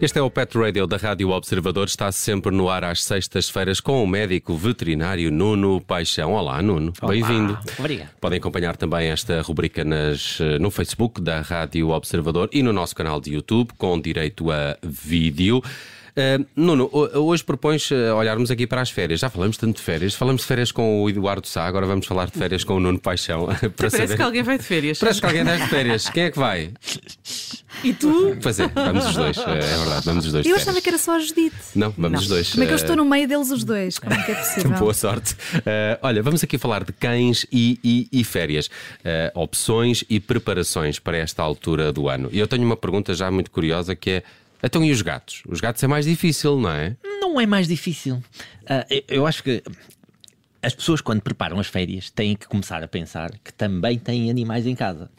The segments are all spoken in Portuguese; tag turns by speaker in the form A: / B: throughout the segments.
A: Este é o Pet Radio da Rádio Observador. Está sempre no ar às sextas-feiras com o médico veterinário Nuno Paixão. Olá, Nuno. Bem-vindo.
B: Obrigado.
A: Podem acompanhar também esta rubrica nas, eh, no Facebook da Rádio Observador e no nosso canal de YouTube com direito a vídeo. Uh, Nuno, hoje propões eh, olharmos aqui para as férias. Já falamos tanto de férias. Falamos de férias com o Eduardo Sá, agora vamos falar de férias com o Nuno Paixão.
C: para Parece saber... que alguém vai de férias.
A: Parece que alguém vai de férias. Quem é que vai?
C: E tu?
A: Pois é, vamos os dois. É verdade, vamos os dois.
D: Eu achava que era só a Judite.
A: Não, vamos Não. os dois.
D: Como é que eu estou no meio deles os dois? Como é que é possível?
A: Boa sorte. Uh, olha, vamos aqui falar de cães e, e, e férias. Uh, opções e preparações para esta altura do ano. E eu tenho uma pergunta já muito curiosa que é então, e os gatos? Os gatos é mais difícil, não é?
B: Não é mais difícil. Uh, eu acho que as pessoas, quando preparam as férias, têm que começar a pensar que também têm animais em casa.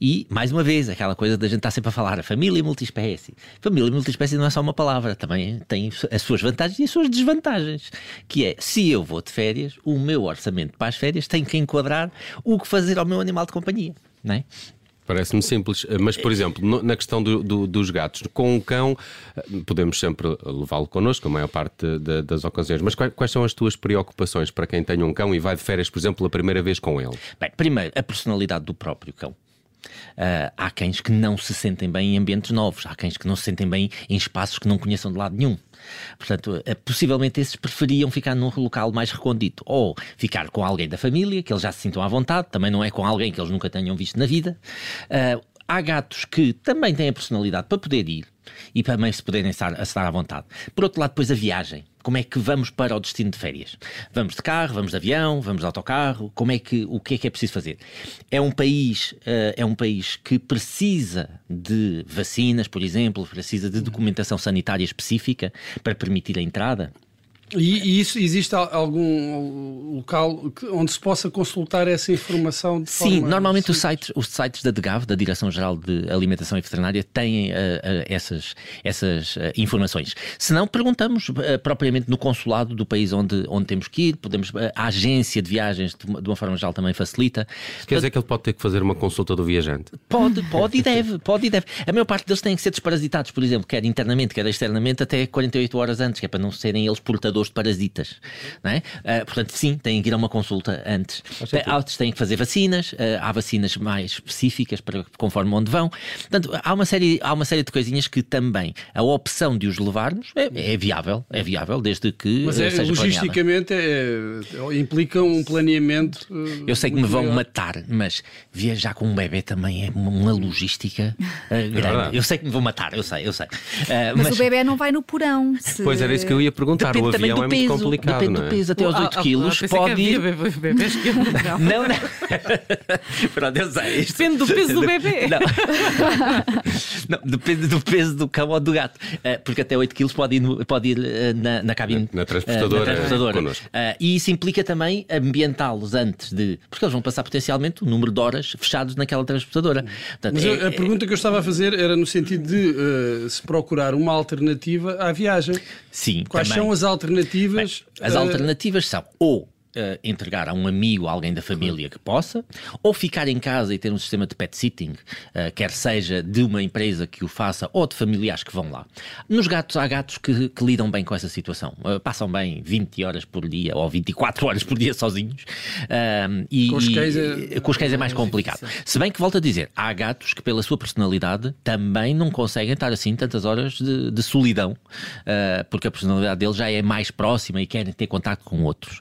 B: E, mais uma vez, aquela coisa da gente estar sempre a falar, a família multiespécie. Família multiespécie não é só uma palavra, também tem as suas vantagens e as suas desvantagens. Que é, se eu vou de férias, o meu orçamento para as férias tem que enquadrar o que fazer ao meu animal de companhia. Não é?
A: Parece-me simples, mas por exemplo, na questão do, do, dos gatos, com o cão, podemos sempre levá-lo connosco, a maior parte de, das ocasiões. Mas quais, quais, são as tuas preocupações para quem tem um cão e vai de férias, por exemplo, a primeira vez com ele?
B: Bem, primeiro, a personalidade do próprio cão. Uh, há cães que não se sentem bem em ambientes novos, há cães que não se sentem bem em espaços que não conheçam de lado nenhum. Portanto, eh, possivelmente esses preferiam ficar num local mais recondito ou ficar com alguém da família, que eles já se sintam à vontade, também não é com alguém que eles nunca tenham visto na vida. Uh, há gatos que também têm a personalidade para poder ir e para também se poderem estar, estar à vontade. Por outro lado, depois a viagem. Como é que vamos para o destino de férias? Vamos de carro, vamos de avião, vamos de autocarro? Como é que, o que é que é preciso fazer? É um país, uh, é um país que precisa de vacinas, por exemplo, precisa de documentação sanitária específica para permitir a entrada?
C: E, e, isso, existe algum local onde se possa consultar essa informação?
B: Sim, normalmente os sites, os sites da DGAV, da Direção-Geral de Alimentação e Veterinária, têm uh, uh, essas, essas uh, informações. Se não, perguntamos propriamente no consulado do país onde, onde temos que ir, podemos, a agência de viagens, de uma, de uma forma geral, também facilita.
A: Quer dizer que ele pode ter que fazer uma consulta do viajante?
B: Pode, pode e deve, pode e deve. A maior parte deles têm que ser desparasitados, por exemplo, quer internamente, quer externamente, até 48 horas antes, que é para não serem eles portadores de parasitas. Não é? Uh, portanto, sim, têm que ir a uma consulta antes. Outros têm que fazer vacinas, uh, há vacinas mais específicas para conforme onde vão. Portanto, há uma série, há uma série de coisinhas que também a opção de os levarmos é, é viável, é viável, desde que.
C: Mas é, logisticamente é, implica um planeamento.
B: Eu sei que me vão matar, mas viajar com um bebê também é uma logística uh, grande. eu sei que me vão matar, eu sei, eu sei.
D: mas, mas, o bebê não vai no porão.
A: Se... Pois era isso que eu ia perguntar. Depende o avião avião é peso, muito complicado.
B: Depende
A: é?
B: do peso, até aos 8 quilos pode ir. Não, não. Pronto, eu sei.
C: Depende do peso do bebê.
B: Não. não, depende do peso do cão ou do gato. Uh, porque até 8 quilos pode ir, pode ir uh, na, na cabine.
A: Na, na transportadora. Uh, na transportadora.
B: É, e isso implica também ambientá-los antes de. Porque eles vão passar potencialmente o um número de horas fechados naquela transportadora.
C: Portanto, Mas é, a pergunta que eu estava a fazer era no sentido de se procurar uma alternativa à viagem.
B: Sim.
C: Quais
B: também.
C: são as alternativas?
B: Bem, as alternativas são ou uh, entregar a um amigo, alguém da família que possa, ou ficar em casa e ter um sistema de pet sitting, uh, quer seja de uma empresa que o faça ou de familiares que vão lá. Nos gatos, há gatos que, que lidam bem com essa situação. Uh, passam bem 20 horas por dia ou 24 horas por dia sozinhos.
C: e, com os cães é,
B: com os cães é mais complicado. Se bem que, volto a dizer, há gatos que, pela sua personalidade, também não conseguem estar assim tantas horas de, de solidão, porque a personalidade deles já é mais próxima e querem ter contato com outros.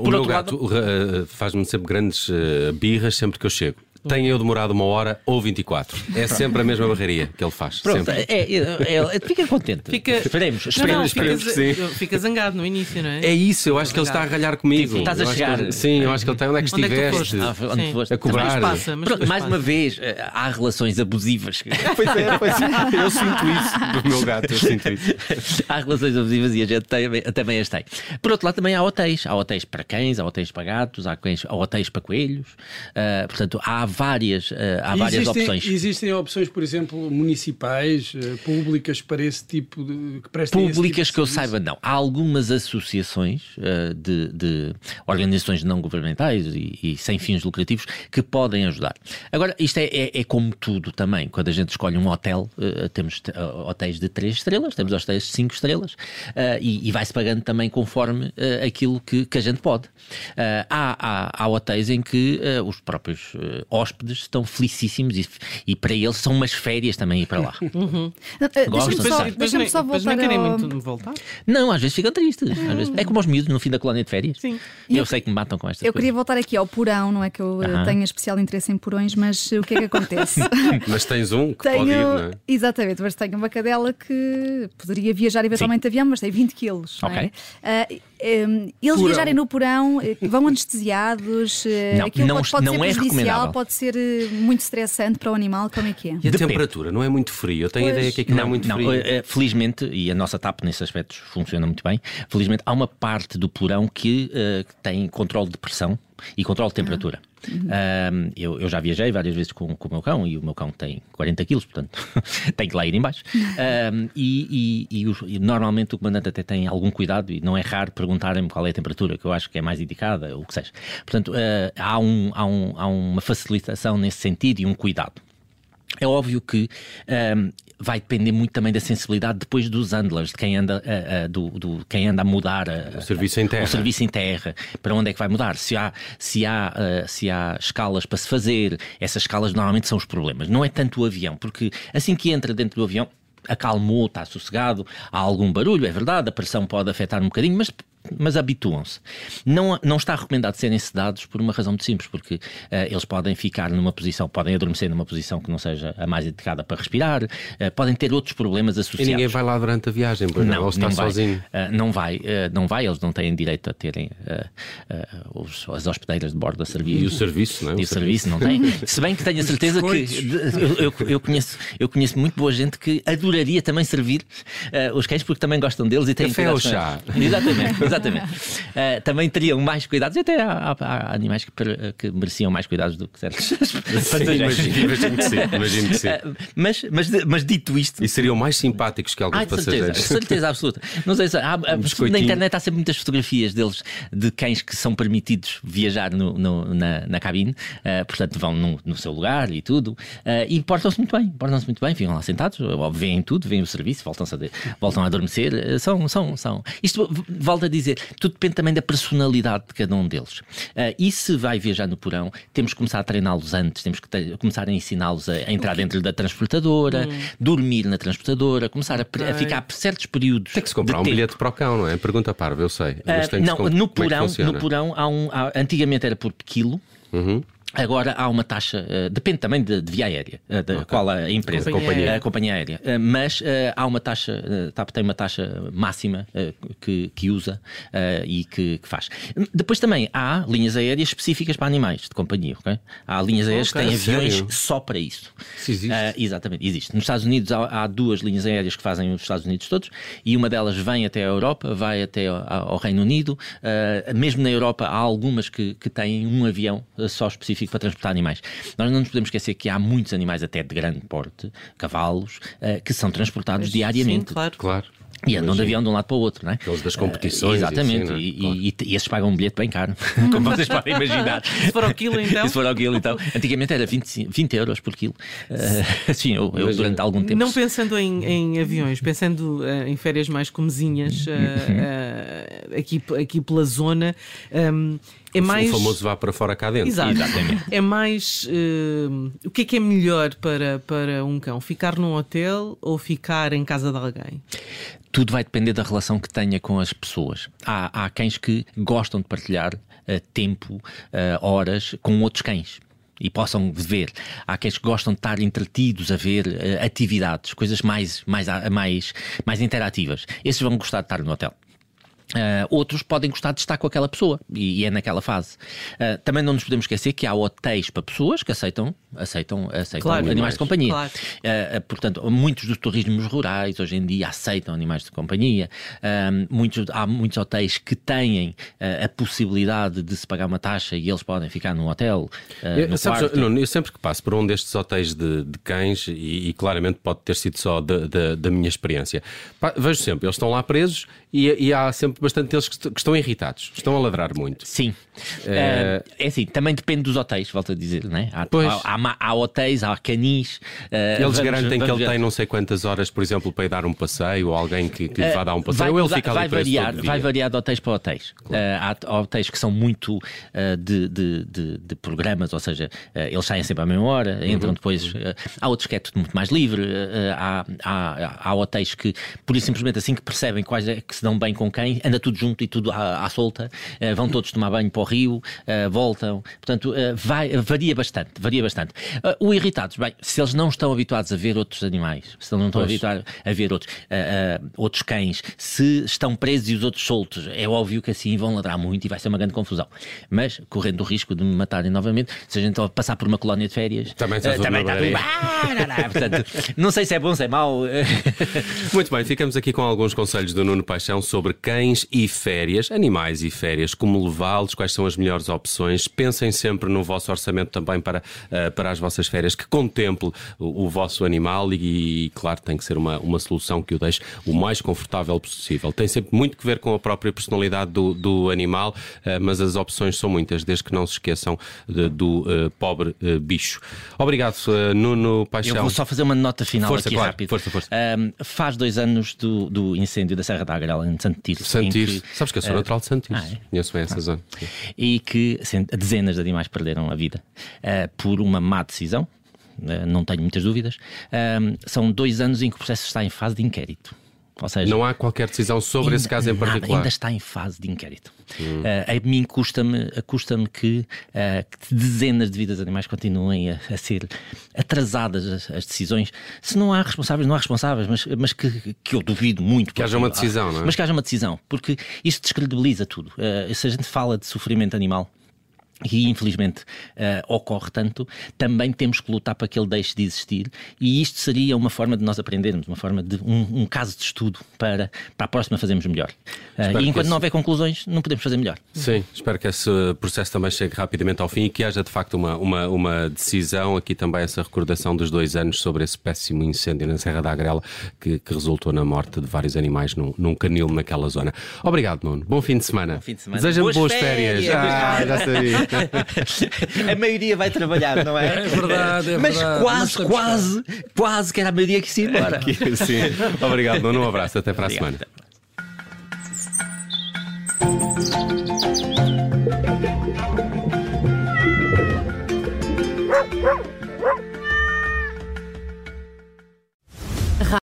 A: O meu gato lado... faz-me sempre grandes uh, birras sempre que eu chego. Tenha eu demorado uma hora ou 24. É sempre a mesma barreirinha que ele faz.
B: Pronto, é, é, é, é, fica contente. Fica... Esperemos, esperemos, não, não, esperemos
C: fica, fica, zangado no início, não é?
A: É isso, eu acho que ele está a ralhar comigo.
B: Tipo, estás a chegar.
A: Ele, sim, eu acho que ele está. Onde é que onde estiveste?
B: É que onde foste?
A: A cobrar.
C: Mas passa, mas
B: Pronto, mais uma vez, eh, há relações abusivas.
A: pois é, pois é. Eu sinto isso do meu gato, eu sinto isso.
B: há relações abusivas e a gente também, também as tem. Por outro lado, também há hotéis. Há hotéis para cães, há hotéis para gatos, há, cães, há hotéis para coelhos. Uh, portanto, há várias, uh, há várias
C: existem,
B: opções.
C: Existem opções, por exemplo, municipais, uh, públicas para esse tipo de.
B: Que públicas tipo que eu saiba, não. Há algumas associações uh, de, de, organizações não governamentais e, e, sem fins lucrativos que podem ajudar. Agora, isto é, é, é como tudo também. Quando a gente escolhe um hotel, temos hotéis de 3 estrelas, temos hotéis de 5 estrelas e, e vai-se pagando também conforme aquilo que, que a gente pode. há, há, há hotéis em que os próprios hóspedes estão felicíssimos e, e, para eles são umas férias também ir para lá.
D: Uhum. Deixa-me só, deixa só voltar.
E: Não querem muito voltar?
B: Não, às vezes ficam tristes. Vezes, é como os miúdos no fim da colónia de férias.
E: Sim.
B: Eu, eu sei que me matam com esta
D: Eu queria voltar aqui ao porão, não é que eu uh -huh. tenho especial interesse em porões, mas o que é que acontece?
A: mas tens um que
D: tenho,
A: pode ir, não é?
D: Exatamente, mas tenho uma cadela que poderia viajar eventualmente de avião, mas tem 20 quilos.
B: Ok.
D: É? Uh, um, eles porão. viajarem no porão, eh, vão anestesiados,
B: não,
D: aquilo
B: não,
D: pode, pode
B: não
D: ser
B: é
D: prejudicial, pode ser muito estressante para o animal, como é que é?
A: E a Depende. temperatura não é muito frio? Eu tenho pois. a ideia que aquilo
B: não,
A: é muito
B: não,
A: frio.
B: Felizmente, e a nossa TAP nesse aspecto funciona muito bem, felizmente há uma parte do porão que, uh, que tem controle de pressão e controle de temperatura. Uhum. Um, eu, eu, já viajei várias vezes com, com, o meu cão e o meu cão tem 40 quilos, portanto tem que lá ir embaixo. Um, e, e, e, e, normalmente o comandante até tem algum cuidado e não é raro perguntarem-me qual é a temperatura que eu acho que é mais indicada, ou o que seja. Portanto, uh, há, um, há, um, há uma facilitação nesse sentido e um cuidado. É óbvio que um, vai depender muito também da sensibilidade depois dos handlers, de quem anda, uh, uh, do, do, quem anda a mudar uh,
A: o serviço em terra.
B: O serviço em terra, para onde é que vai mudar? Se há, se, há, se há escalas para se fazer, essas escalas normalmente são os problemas. Não é tanto o avião, porque assim que entra dentro do avião, acalmou, está sossegado, há algum barulho, é verdade, a pressão pode afetar um bocadinho, mas mas habituam-se. Não, não está recomendado serem sedados por uma razão muito simples, porque uh, eles podem ficar numa posição, podem adormecer numa posição que não seja a mais indicada para respirar, uh, podem ter outros problemas associados.
A: E ninguém vai lá durante a viagem, pois não, não está não sozinho.
B: Vai, uh, não vai, não vai, eles não têm direito a terem os, as hospedeiras de bordo a servir.
A: E o serviço, não é?
B: E o, serviço, não tem. Se bem que tenho a certeza que eu, eu, eu, conheço, eu conheço muito boa gente que adoraria também servir os cães, porque também gostam deles e têm
A: Café ou chá?
B: Exatamente. Exatamente. Uh, também teriam mais cuidados, e até há, há, há animais que, que, mereciam mais cuidados do que certos.
A: Sim, imagino, imagino que sim. Imagino que sim. Uh,
B: mas, mas, mas dito isto.
A: E seriam mais simpáticos que alguns
B: ah,
A: passageiros.
B: Certeza, certeza absoluta. Não sei se há, um na internet há sempre muitas fotografias deles de cães que são permitidos viajar no, no, na, na cabine, uh, portanto vão no, no, seu lugar e tudo, e portam-se muito bem, portam-se muito bem, ficam lá sentados, veem tudo, veem o serviço, voltam a, voltam a adormecer. São, são, são. Isto volta a dizer, tudo depende também da personalidade de cada um deles. Uh, e se vai viajar no porão, temos que começar a treiná-los antes, temos que ter, começar a ensiná-los a, a, entrar dentro da transportadora, hum. dormir na transportadora, começar a, a, ficar por certos períodos.
A: Tem que se comprar um tempo. bilhete para o cão, não é? Pergunta parva, eu sei.
B: Uh, não, no porão, é no porão há um. Há, antigamente era por quilo.
A: Uhum.
B: Agora há uma taxa, uh, depende também de, de, via aérea, uh, da okay. qual a empresa,
A: companhia, companhia.
B: a companhia aérea. Uh, mas há uma taxa, TAP tem uma taxa máxima que, que usa e que, que, faz. Depois também há linhas aéreas específicas para animais de companhia, ok? Há linhas aéreas okay, que têm aviões sério? só para isso.
A: Se existe.
B: exatamente, existe. Nos Estados Unidos há, há, duas linhas aéreas que fazem os Estados Unidos todos e uma delas vem até a Europa, vai até ao, ao Reino Unido. mesmo na Europa há algumas que, que têm um avião só específico para transportar animais. Nós não nos podemos esquecer que há muitos animais, até de grande porte, cavalos, uh, que são transportados Mas, diariamente.
A: Sim, claro. claro.
B: E andam de avião de um lado para o outro, não é?
A: Aqueles das competições. Uh,
B: exatamente,
A: e, assim,
B: e, claro. e, e, esses pagam um bilhete bem caro, como vocês podem imaginar.
E: Se for ao quilo, então.
B: Se for ao quilo, então. Antigamente era 20, 20 euros por quilo. Uh, sim, eu, eu, durante algum tempo.
E: Não pensando em, em aviões, pensando uh, em férias mais comezinhas, uh, aqui, aqui pela zona. Um, é mais...
A: O famoso vá para fora cá dentro.
E: Exato. Exatamente. É mais. Uh, o que é que é melhor para, para um cão? Ficar num hotel ou ficar em casa de alguém?
B: Tudo vai depender da relação que tenha com as pessoas. Há, há cães que gostam de partilhar uh, tempo, uh, horas com outros cães e possam ver. Há aqueles que gostam de estar entretidos a ver uh, atividades, coisas mais, mais, mais, mais interativas. Esses vão gostar de estar no hotel. Uh, outros podem gostar de estar com aquela pessoa e, e é naquela fase. Uh, também não nos podemos esquecer que há hotéis para pessoas que aceitam aceitam, aceitam
E: Claro.
B: animais,
A: Animais.
B: de companhia.
E: Claro.
B: Uh, uh, portanto, muitos dos turismos rurais hoje em dia aceitam animais de companhia. Um, muitos, há muitos hotéis que têm uh, a possibilidade de se pagar uma taxa e eles podem ficar num hotel. uh,
A: Eu,
B: no
A: sabes,
B: quarto.
A: Nuno, eu sempre que passo por um destes hotéis de, de cães, e, e claramente pode ter sido só da- da- da minha experiência, pá, vejo sempre, eles estão lá presos e, e há sempre bastante deles que, que estão irritados, estão a ladrar muito.
B: Sim.
A: É-
B: Uh, é assim, também depende dos hotéis, volto a dizer, né? há,
A: Pois.
B: há, há ma- há hotéis, há canis. uh,
A: Eles
B: vamos-
A: garantem que
B: vamos
A: ele
B: ver.
A: tem não sei quantas horas, por exemplo, para ir dar um passeio ou alguém que, que lhe vá dar um passeio,
B: vai,
A: ou ele fica ali
B: vai
A: preso
B: variar, vai variar de hotéis para hotéis. Uh, há hotéis que são muito de, de, de- de programas, ou seja, eles saem sempre à mesma hora,
A: Uhum.
B: entram depois. uh, há outros que é tudo muito mais livre. há, há, há hotéis que, por isso simplesmente assim que percebem quais é que se dão bem com quem, anda tudo junto e tudo à, à solta, vão todos tomar banho para o rio, voltam. Portanto, vai, varia bastante. Varia bastante. Uh, o irritados, bem, se eles não estão habituados a ver outros animais, se eles não estão
A: Pois.
B: habituados a ver outros, uh, uh, outros cães, se estão presos e os outros soltos, é óbvio que assim vão ladrar muito e vai ser uma grande confusão. Mas, correndo o risco de me matarem novamente, se a gente passar por uma colónia de férias,
A: Também está
B: uh,
A: tudo
B: também está tudo. Ah, não, não, portanto, não sei se é bom, se é mau.
A: Muito bem, ficamos aqui com alguns conselhos do Nuno Paixão sobre cães e férias, animais e férias, como levá-los, quais são as melhores opções. Pensem sempre no vosso orçamento também para, eh, para as vossas férias, que contemple o, o vosso animal e, e, claro, tem que ser uma, uma solução que o deixe o mais confortável possível. Tem sempre muito que ver com a própria personalidade do, do animal, eh, mas as opções são muitas, desde que não se esqueçam do eh, pobre eh, bicho. Obrigado, Nuno Paixão.
B: Eu vou só fazer uma nota final
A: Força,
B: aqui
A: claro,
B: rápido.
A: força, força.
B: Um, faz dois anos do, do incêndio da Serra da Agrela em Santir.
A: Santir. Sabes que eu sou
B: eh,
A: natural de Santir.
B: ah, é?
A: Conheço bem essa zona.
B: e que dezenas de animais perderam a vida eh, por uma má decisão. eh, não tenho muitas dúvidas. São dois anos em que o processo está em fase de inquérito. Ou seja,
A: Não há qualquer decisão sobre esse
B: ainda-
A: caso em
B: nada,
A: particular.
B: ainda está em fase de inquérito. Eh, a mim custa-me custa que, eh, que dezenas de vidas de animais continuem a, a ser atrasadas as, as decisões. Se não há responsáveis, não há responsáveis, mas, mas que, que eu duvido muito.
A: Que haja uma decisão, não é?
B: Mas que haja uma decisão, porque isso descredibiliza tudo. Eh, se a gente fala de sofrimento animal. E infelizmente eh, ocorre tanto, também temos que lutar para que ele deixe de existir, e isto seria uma forma de nós aprendermos, uma forma de um, um caso de estudo para, para a próxima fazermos melhor.
A: Espero
B: e enquanto
A: esse-
B: não houver conclusões, não podemos fazer melhor.
A: Sim, espero que esse processo também chegue rapidamente ao fim e que haja de facto uma, uma, uma decisão. Aqui também essa recordação dos dois anos sobre esse péssimo incêndio na Serra da Agrela que, que resultou na morte de vários animais num, num canil naquela zona. Obrigado, Nuno. Bom fim de semana.
B: Bom fim de semana.
A: Deseja-me
B: Boas
A: boas
B: férias.
A: férias. Ah, já sabia.
B: A maioria vai trabalhar, não é?
C: É verdade, é
B: Mas
C: verdade.
B: quase,
C: Mas estamos
B: quase, quase que era a maioria que se ia embora.
A: Sim. Obrigado, Nuno. Um abraço. Até para a
B: Obrigado.
A: semana.